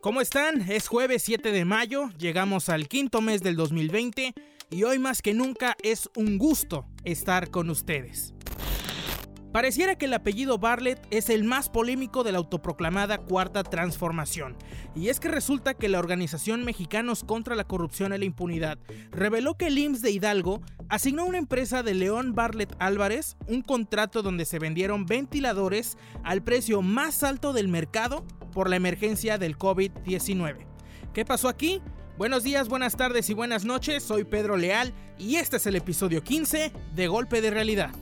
¿Cómo están? Es jueves 7 de mayo, llegamos al quinto mes del 2020 y hoy más que nunca es un gusto estar con ustedes. Pareciera que el apellido Bartlett es el más polémico de la autoproclamada Cuarta Transformación, y es que resulta que la organización Mexicanos contra la Corrupción y la Impunidad reveló que el IMSS de Hidalgo asignó a una empresa de León Bartlett Álvarez un contrato donde se vendieron ventiladores al precio más alto del mercado por la emergencia del COVID-19. ¿Qué pasó aquí? Buenos días, buenas tardes y buenas noches, soy Pedro Leal y este es el episodio 15 de Golpe de Realidad.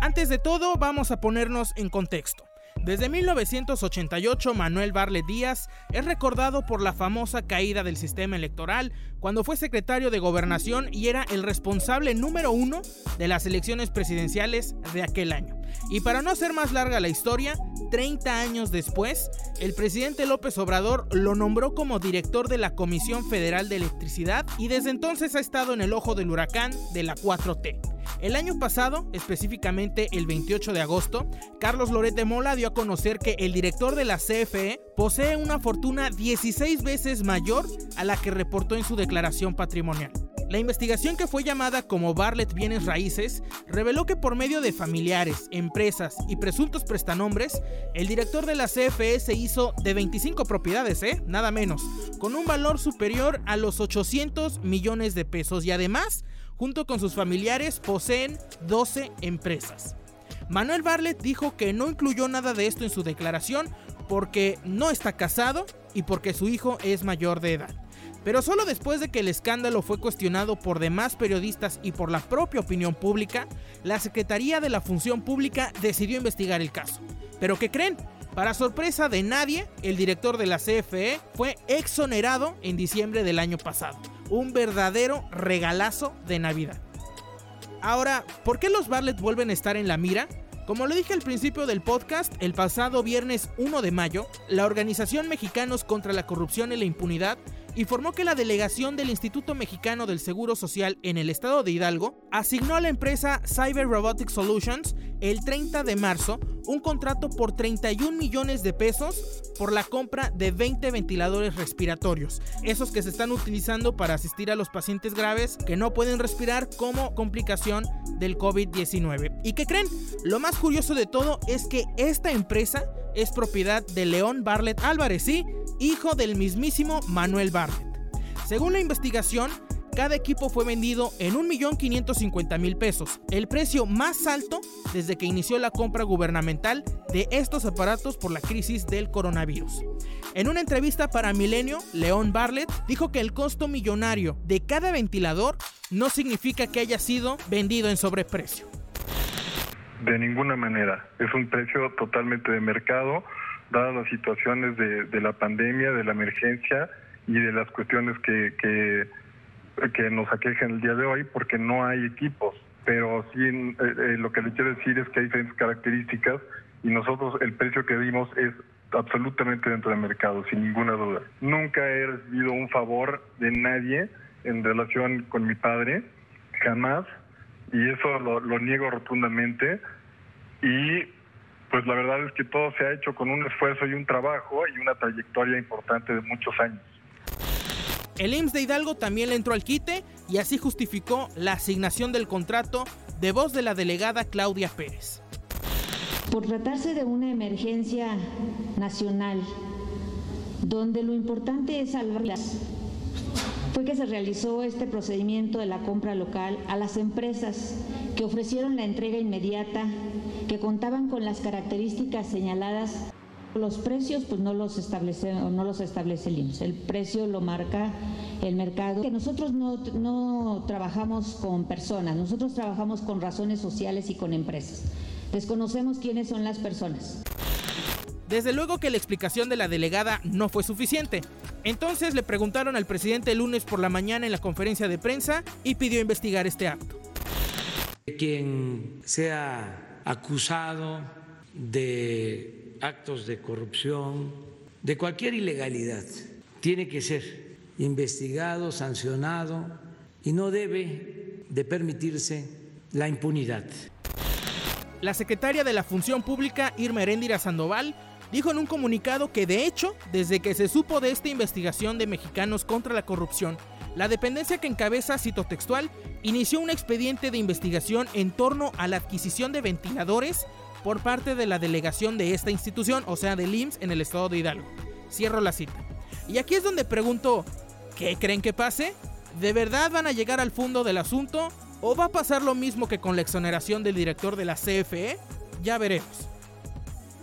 Antes de todo, vamos a ponernos en contexto. Desde 1988, Manuel Barlet Díaz es recordado por la famosa caída del sistema electoral cuando fue secretario de gobernación y era el responsable número uno de las elecciones presidenciales de aquel año. Y para no hacer más larga la historia, 30 años después, el presidente López Obrador lo nombró como director de la Comisión Federal de Electricidad y desde entonces ha estado en el ojo del huracán de la 4T. El año pasado, específicamente el 28 de agosto, Carlos Loret de Mola dio a conocer que el director de la CFE posee una fortuna 16 veces mayor a la que reportó en su declaración patrimonial. La investigación que fue llamada como Barlet Bienes Raíces reveló que por medio de familiares, empresas y presuntos prestanombres, el director de la CFE se hizo de 25 propiedades, ¿eh? Nada menos, con un valor superior a los 800 millones de pesos y además junto con sus familiares, poseen 12 empresas. Manuel Barlet dijo que no incluyó nada de esto en su declaración porque no está casado y porque su hijo es mayor de edad. Pero solo después de que el escándalo fue cuestionado por demás periodistas y por la propia opinión pública, la Secretaría de la Función Pública decidió investigar el caso. ¿Pero qué creen? Para sorpresa de nadie, el director de la CFE fue exonerado en diciembre del año pasado un verdadero regalazo de Navidad. Ahora, ¿por qué los Bartlett vuelven a estar en la mira? Como lo dije al principio del podcast, el pasado viernes 1 de mayo, la Organización Mexicanos contra la Corrupción y la Impunidad informó que la delegación del Instituto Mexicano del Seguro Social en el estado de Hidalgo asignó a la empresa Cyber Robotic Solutions el 30 de marzo un contrato por 31 millones de pesos por la compra de 20 ventiladores respiratorios, esos que se están utilizando para asistir a los pacientes graves que no pueden respirar como complicación del COVID-19. ¿Y qué creen? Lo más curioso de todo es que esta empresa es propiedad de León Barlet Álvarez, sí, hijo del mismísimo Manuel Barlet. Según la investigación, cada equipo fue vendido en 1.550.000 pesos, el precio más alto desde que inició la compra gubernamental de estos aparatos por la crisis del coronavirus. En una entrevista para Milenio, León Barlet dijo que el costo millonario de cada ventilador no significa que haya sido vendido en sobreprecio. De ninguna manera, es un precio totalmente de mercado, dadas las situaciones de, la pandemia, de la emergencia y de las cuestiones que, que que nos aquejan el día de hoy porque no hay equipos. Pero sí, eh, eh, lo que le quiero decir es que hay diferentes características y nosotros el precio que dimos es absolutamente dentro del mercado, sin ninguna duda. Nunca he recibido un favor de nadie en relación con mi padre, jamás, y eso lo, lo niego rotundamente. Y pues la verdad es que todo se ha hecho con un esfuerzo y un trabajo y una trayectoria importante de muchos años. El IMSS de Hidalgo también le entró al quite y así justificó la asignación del contrato de voz de la delegada Claudia Pérez. Por tratarse de una emergencia nacional, donde lo importante es salvarlas, fue que se realizó este procedimiento de la compra local a las empresas que ofrecieron la entrega inmediata, que contaban con las características señaladas los precios pues no los establece no el IMSS. El precio lo marca el mercado. Que nosotros no, no trabajamos con personas, nosotros trabajamos con razones sociales y con empresas. Desconocemos quiénes son las personas. Desde luego que la explicación de la delegada no fue suficiente. Entonces le preguntaron al presidente el lunes por la mañana en la conferencia de prensa y pidió investigar este acto. Quien sea acusado de actos de corrupción, de cualquier ilegalidad. Tiene que ser investigado, sancionado y no debe de permitirse la impunidad. La secretaria de la Función Pública, Irma Heréndira Sandoval, dijo en un comunicado que de hecho, desde que se supo de esta investigación de mexicanos contra la corrupción, la dependencia que encabeza, cito textual, inició un expediente de investigación en torno a la adquisición de ventiladores por parte de la delegación de esta institución, o sea, del IMSS en el estado de Hidalgo. Cierro la cita. Y aquí es donde pregunto, ¿qué creen que pase? ¿De verdad van a llegar al fondo del asunto? ¿O va a pasar lo mismo que con la exoneración del director de la CFE? Ya veremos.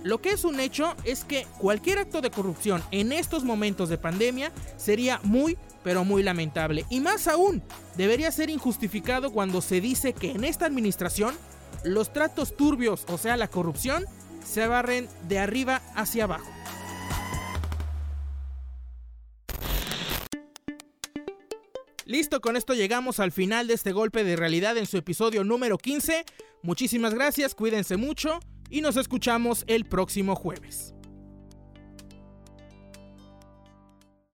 Lo que es un hecho es que cualquier acto de corrupción en estos momentos de pandemia sería muy, pero muy lamentable. Y más aún, debería ser injustificado cuando se dice que en esta administración los tratos turbios, o sea, la corrupción, se barren de arriba hacia abajo. Listo, con esto llegamos al final de este golpe de realidad en su episodio número 15. Muchísimas gracias, cuídense mucho y nos escuchamos el próximo jueves.